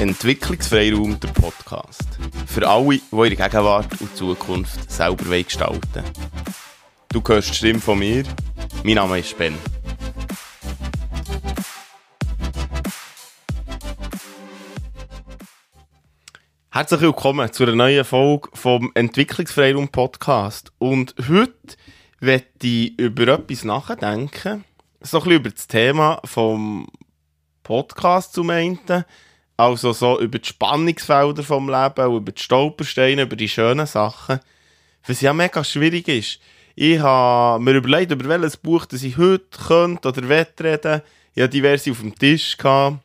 Entwicklungsfreiraum, der Podcast. Für alle, die ihre Gegenwart und Zukunft selber gestalten. Du hörst die Stimme von mir. Mein Name ist Ben. Herzlich willkommen zu einer neuen Folge vom Entwicklungsfreiraum Podcast. Und heute werde ich über etwas nachdenken. So ein bisschen über das Thema vom Podcast zum einen. Also so über die Spannungsfelder vom Leben, über die Stolpersteine, über die schönen Sachen. Was ja mega schwierig ist. Ich habe mir überlegt, über welches Buch das ich heute könnte oder wettreden. Ich hatte diverse auf dem Tisch. Gehabt.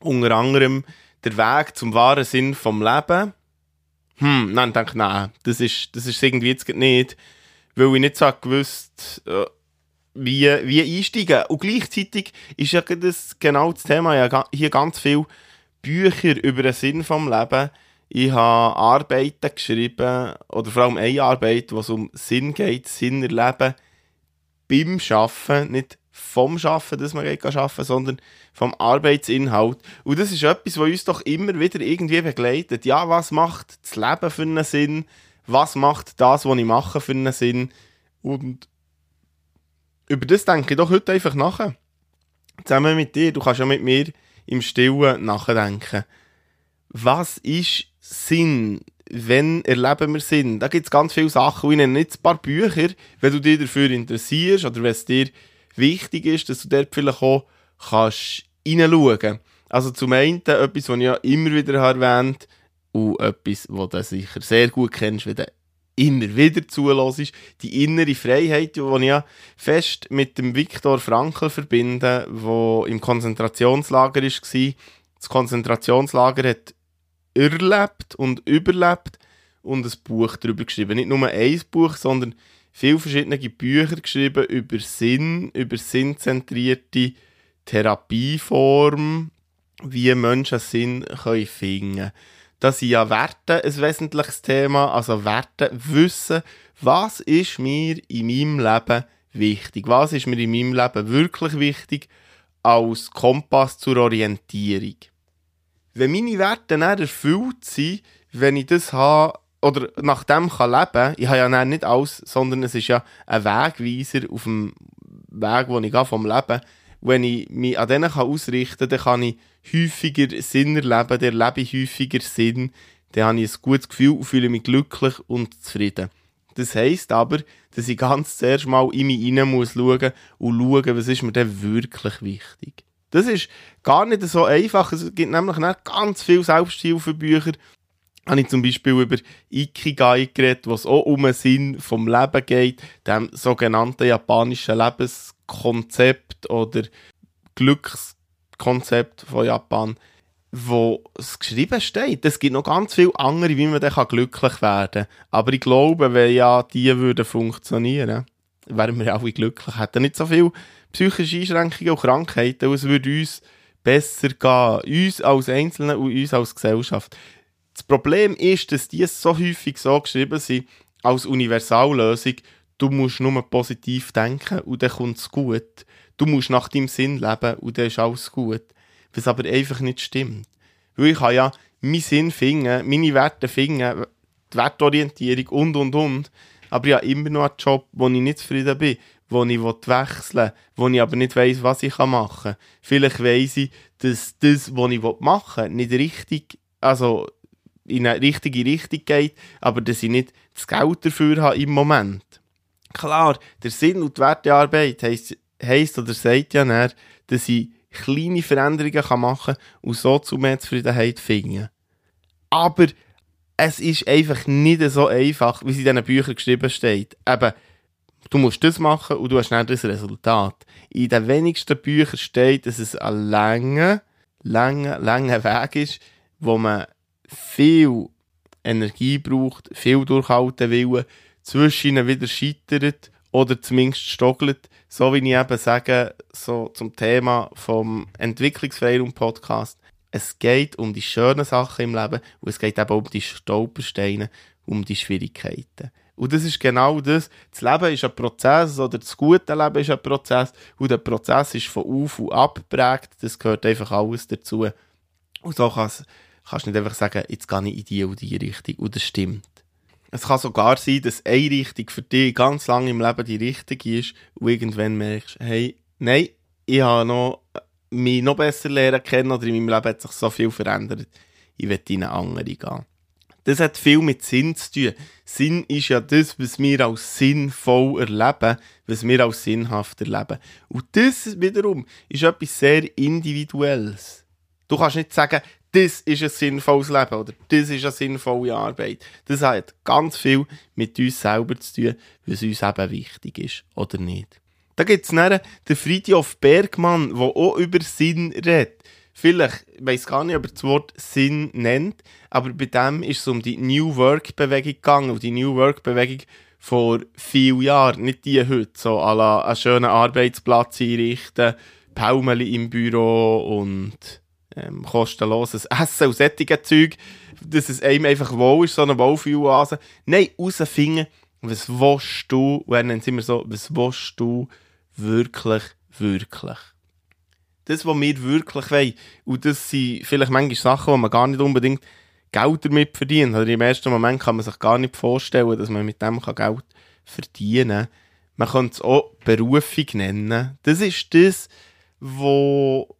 Unter anderem der Weg zum wahren Sinn vom Leben. Hm, nein, ich denke, nein, das ist, das ist irgendwie jetzt nicht, weil ich nicht so gewusst äh, wie, wie einsteigen. Und gleichzeitig ist ja das genau das Thema. Ja, hier ganz viele Bücher über den Sinn vom Leben. Ich habe Arbeiten geschrieben, oder vor allem eine Arbeit, wo es um Sinn geht, Sinn erleben, beim Arbeiten, nicht vom Schaffen, dass man arbeiten sondern vom Arbeitsinhalt. Und das ist etwas, was uns doch immer wieder irgendwie begleitet. Ja, was macht das Leben für einen Sinn? Was macht das, was ich mache, für einen Sinn? Und über das denke ich doch heute einfach nach. Zusammen mit dir, du kannst ja mit mir im Stillen nachdenken. Was ist Sinn? Wenn erleben wir Sinn? Da gibt es ganz viele Sachen. Ich nenne jetzt ein paar Bücher, wenn du dich dafür interessierst oder wenn es dir wichtig ist, dass du dort vielleicht auch kannst hineinschauen Also zum einen etwas, was ich ja immer wieder erwähnt und etwas, was du sicher sehr gut kennst, wenn du immer wieder zulässt, die innere Freiheit, die ich ja fest mit dem Viktor Frankl verbinde, wo im Konzentrationslager war. Das Konzentrationslager hat erlebt und überlebt und ein Buch darüber geschrieben. Nicht nur ein Buch, sondern viele verschiedene Bücher geschrieben über Sinn, über sinnzentrierte Therapieform, wie Menschen Sinn finden können. Da sind ja Werte ein wesentliches Thema, also Werte, Wissen, was ist mir in meinem Leben wichtig, was ist mir in meinem Leben wirklich wichtig als Kompass zur Orientierung. Wenn meine Werte dann erfüllt sind, wenn ich das habe, oder nach dem kann leben, ich habe ja nicht alles, sondern es ist ja ein Wegweiser auf dem Weg, wo ich gehe vom Leben. Wenn ich mich an denen ausrichten kann, dann kann ich häufiger Sinn erleben, dann erlebe ich häufiger Sinn, dann habe ich ein gutes Gefühl und fühle mich glücklich und zufrieden. Das heisst aber, dass ich ganz zuerst mal in mich hinein muss schauen und schauen, was ist mir denn wirklich wichtig. Das ist gar nicht so einfach. Es gibt nämlich ganz viele Selbsthilfebücher, habe ich zum Beispiel über Ikigai geredet, was auch um den Sinn vom Leben geht, dem sogenannten japanischen Lebenskonzept oder Glückskonzept von Japan, wo es geschrieben steht. Es gibt noch ganz viele andere, wie man dann glücklich werden kann. Aber ich glaube, wenn ja die würden funktionieren, wären wir alle glücklich. Hätten nicht so viele psychische Einschränkungen und Krankheiten, und es würde uns besser gehen. Uns als Einzelne und uns als Gesellschaft. Das Problem ist, dass die so häufig so geschrieben sind, als Universallösung, du musst nur positiv denken und dann kommt es gut. Du musst nach deinem Sinn leben und dann ist alles gut. Was aber einfach nicht stimmt. Weil ich kann ja meinen Sinn finden, meine Werte finden, die Wertorientierung und und und. Aber ich habe immer noch einen Job, wo ich nicht zufrieden bin, wo ich wechseln will, wo ich aber nicht weiss, was ich machen kann. Vielleicht weiss ich, dass das, was ich machen will, nicht richtig, also in eine richtige Richtung geht, aber dass ich nicht das Geld dafür habe im Moment. Klar, der Sinn und die Wertearbeit heisst, heisst oder sagt ja nicht, dass ich kleine Veränderungen machen kann und so zu mehr Zufriedenheit finden. Aber es ist einfach nicht so einfach, wie es in diesen Büchern geschrieben steht. Eben, du musst das machen und du hast nicht das Resultat. In den wenigsten Büchern steht, dass es ein langer, langer, langer Weg ist, wo man viel Energie braucht, viel durchhalten will, zwischen wieder scheitert oder zumindest stoggelt, so wie ich eben sage, so zum Thema vom Entwicklungsfreiraum Podcast. Es geht um die schönen Sachen im Leben und es geht eben um die Stolpersteine, um die Schwierigkeiten. Und das ist genau das. Das Leben ist ein Prozess oder das gute Leben ist ein Prozess und der Prozess ist von auf und ab geprägt. Das gehört einfach alles dazu. Und so kann es kannst nicht einfach sagen, jetzt gehe ich in die oder die Richtung. Und das stimmt. Es kann sogar sein, dass eine Richtung für dich ganz lange im Leben die richtige ist und irgendwann merkst, hey, nein, ich habe noch, mich noch besser lernen kennen oder in meinem Leben hat sich so viel verändert. Ich will in eine andere gehen. Das hat viel mit Sinn zu tun. Sinn ist ja das, was wir als sinnvoll erleben, was wir als sinnhaft erleben. Und das wiederum ist etwas sehr Individuelles. Du kannst nicht sagen, das ist ein sinnvolles Leben oder das ist eine sinnvolle Arbeit. Das hat ganz viel mit uns selber zu tun, was uns eben wichtig ist oder nicht. Da gibt es dann den Friedhof Bergmann, der auch über Sinn redet. Vielleicht, ich weiß gar nicht, ob er das Wort Sinn nennt, aber bei dem ist es um die New Work-Bewegung gegangen. Und die New Work-Bewegung vor vielen Jahren, nicht die heute, so à einen schönen Arbeitsplatz einrichten, Paumeli im Büro und ähm, kostenloses Essen und solche Zeug, dass es einem einfach wohl ist, so eine Wohlfühloase. Nein, herausfinden, was willst du, und dann sind wir so, was willst du wirklich, wirklich. Das, was wir wirklich wollen, und das sind vielleicht manchmal Sachen, wo man gar nicht unbedingt Geld damit verdient. Oder im ersten Moment kann man sich gar nicht vorstellen, dass man mit dem Geld verdienen kann. Man kann es auch Berufung nennen. Das ist das, wo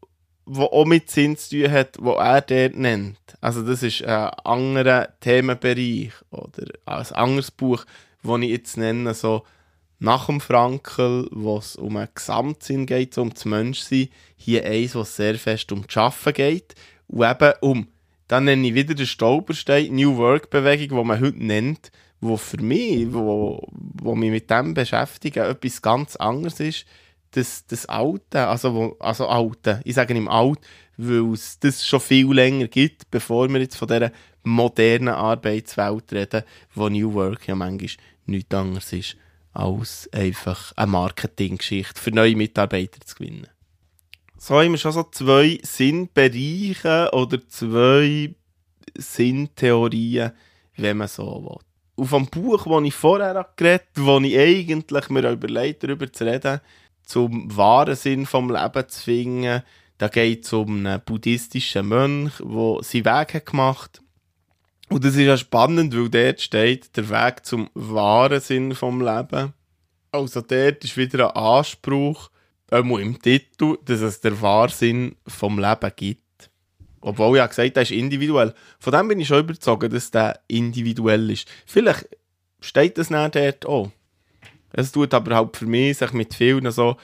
wo auch mit Sinn zu tun hat, wo er dort nennt. Also das ist ein anderer Themenbereich oder ein anderes Buch, das ich jetzt nenne, so nach dem Frankel, wo es um einen Gesamtsinn geht, so um das Menschsein. Hier eins, was sehr fest um das Arbeiten geht und eben um, dann nenne ich wieder den Stolperstein, New Work-Bewegung, die man heute nennt, wo für mich, wo, wo mich mit dem beschäftigen, etwas ganz anderes ist, das, das Alte, also, wo, also Alte, ich sage im Alt, weil es das schon viel länger gibt, bevor wir jetzt von dieser modernen Arbeitswelt reden, wo New Work ja manchmal nichts anderes ist, als einfach eine Marketinggeschichte für neue Mitarbeiter zu gewinnen. So haben wir schon so zwei Sinnbereiche oder zwei Sinntheorien, wenn man so will. Auf dem Buch, das ich vorher geredet habe, wo ich eigentlich mir überlegt darüber zu reden, zum wahren Sinn vom Leben zu finden. Da geht es um einen buddhistischen Mönch, der seinen Weg hat gemacht Und das ist ja spannend, weil dort steht der Weg zum wahren Sinn vom Leben. Also dort ist wieder ein Anspruch, auch im Titel, dass es der Wahrsinn vom Leben gibt. Obwohl ich ja gesagt habe, ist individuell. Von dem bin ich schon überzeugt, dass der individuell ist. Vielleicht steht das nicht dort auch. Es tut aber halt für mich sich mit vielen so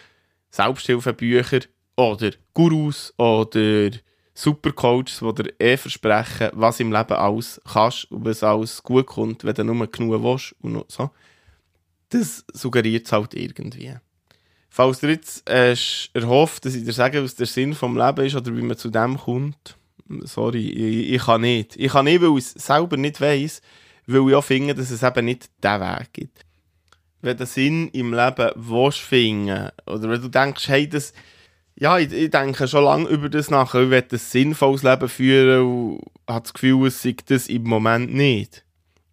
Selbsthilfebüchern oder Gurus oder Supercoaches, die dir eh versprechen, was im Leben alles kannst und was alles gut kommt, wenn du nur genug willst und so. Das suggeriert es halt irgendwie. Falls du jetzt äh, erhofft, dass ich dir sage, was der Sinn vom Leben ist oder wie man zu dem kommt, sorry, ich, ich kann nicht. Ich kann nicht, weil ich es selber nicht weiss, weil ich auch finde, dass es eben nicht diesen Weg gibt wenn du Sinn im Leben willst finden oder wenn du denkst, hey, das, ja, ich, ich denke schon lange über das nach, ich will ein sinnvolles Leben führen und habe das Gefühl, es sei das im Moment nicht.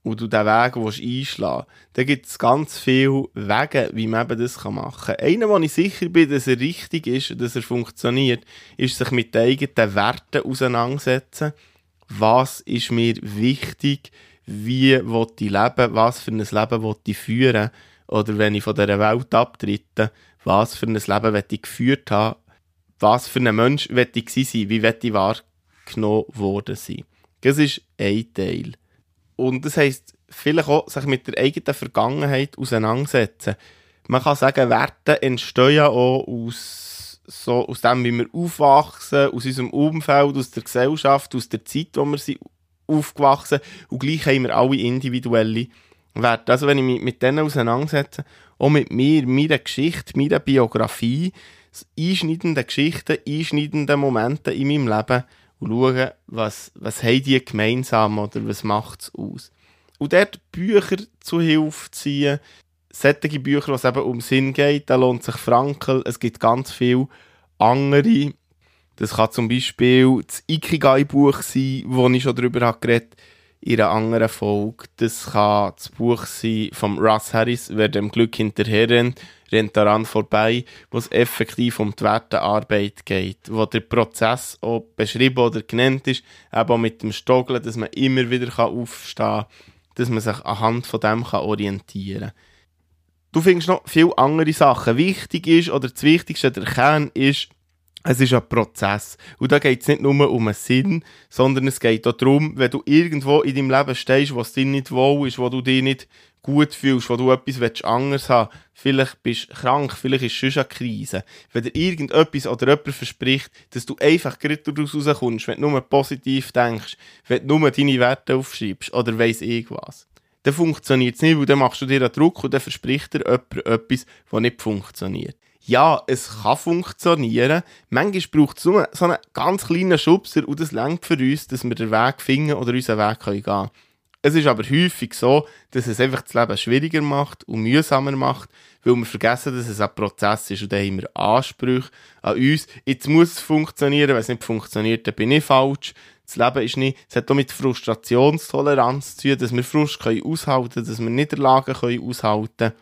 Und du diesen Weg willst einschlagen dann gibt es ganz viele Wege, wie man eben das machen kann. Einer, wo ich sicher bin, dass er richtig ist, dass er funktioniert, ist sich mit den eigenen Werten auseinandersetzen. Was ist mir wichtig? Wie will ich leben? Was für ein Leben will ich führen? Oder wenn ich von dieser Welt abtrete, was für ein Leben ich geführt haben, was für ein Mensch ich sein, wie ich wahrgenommen worden sein. Das ist ein Teil. Und das heisst, vielleicht auch sich mit der eigenen Vergangenheit auseinandersetzen. Man kann sagen, Werte entstehen ja auch aus, so, aus dem, wie wir aufwachsen, aus unserem Umfeld, aus der Gesellschaft, aus der Zeit, wo wir sind aufgewachsen Und gleich haben wir alle individuelle wert. Also wenn ich mich mit denen auseinandersetze, auch mit mir, meiner Geschichte, meiner Biografie, einschneidenden Geschichten, einschneidenden Momente in meinem Leben und schaue, was, was haben die gemeinsam oder was macht es aus. Und dort Bücher zu Hilfe ziehen, solche Bücher, was eben um Sinn geht, da lohnt sich Frankel, es gibt ganz viele andere. Das kann zum Beispiel das Ikigai-Buch sein, wo ich schon darüber habe geredet in einer anderen Folge. Das kann das Buch sein von Russ Harris, wer dem Glück hinterher rennt, rennt daran vorbei, wo es effektiv um die Wertearbeit geht, wo der Prozess auch beschrieben oder genannt ist, aber mit dem Stoggeln, dass man immer wieder aufstehen kann, dass man sich anhand von dem orientieren kann. Du findest noch viele andere Sachen. Wichtig ist, oder das Wichtigste, der Kern ist, es ist ein Prozess. Und da geht es nicht nur um einen Sinn, sondern es geht auch darum, wenn du irgendwo in deinem Leben stehst, wo es dir nicht wohl ist, wo du dich nicht gut fühlst, wo du etwas anders haben willst, vielleicht bist du krank, vielleicht ist es schon eine Krise. Wenn dir irgendetwas oder jemand verspricht, dass du einfach gerade daraus rauskommst, wenn du nur positiv denkst, wenn du nur deine Werte aufschreibst oder weiss irgendwas, dann funktioniert es nicht, weil dann machst du dir einen Druck und dann verspricht dir jemand etwas, was nicht funktioniert ja, es kann funktionieren. Manchmal braucht es nur so einen ganz kleinen Schubser und das längt für uns, dass wir den Weg finden oder unseren Weg gehen können. Es ist aber häufig so, dass es einfach das Leben schwieriger macht und mühsamer macht, weil wir vergessen, dass es ein Prozess ist und dann haben wir Ansprüche an uns. Jetzt muss es funktionieren, wenn es nicht funktioniert, dann bin ich falsch. Das Leben ist nicht, es hat auch mit Frustrationstoleranz zu tun, dass wir Frust können aushalten können, dass wir Niederlagen können aushalten können.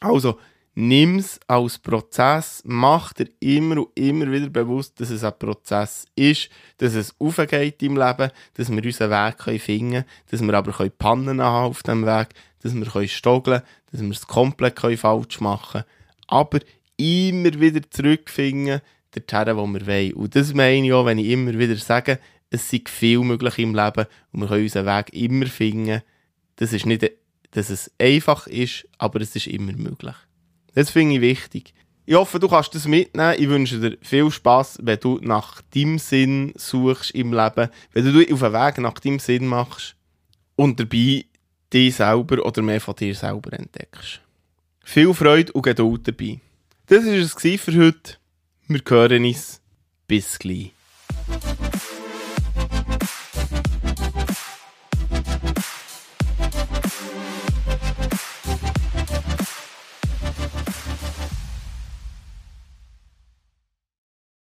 Also, nimm es als Prozess, mach dir immer und immer wieder bewusst, dass es ein Prozess ist, dass es aufgeht im Leben, dass wir unseren Weg finden können, dass wir aber Pannen haben auf dem Weg, dass wir stoggeln können, dass wir es komplett falsch machen können, aber immer wieder zurückfinden, dorthin, wo wir wollen. Und das meine ich auch, wenn ich immer wieder sage, es sind viel möglich im Leben und wir können unseren Weg immer finden. Das ist nicht, dass es einfach ist, aber es ist immer möglich. Das finde ich wichtig. Ich hoffe, du kannst das mitnehmen. Ich wünsche dir viel Spaß, wenn du nach deinem Sinn suchst im Leben, wenn du auf den Weg nach deinem Sinn machst und dabei dich selber oder mehr von dir selber entdeckst. Viel Freude und Geduld dabei. Das war es für heute. Wir hören uns. Bis gleich.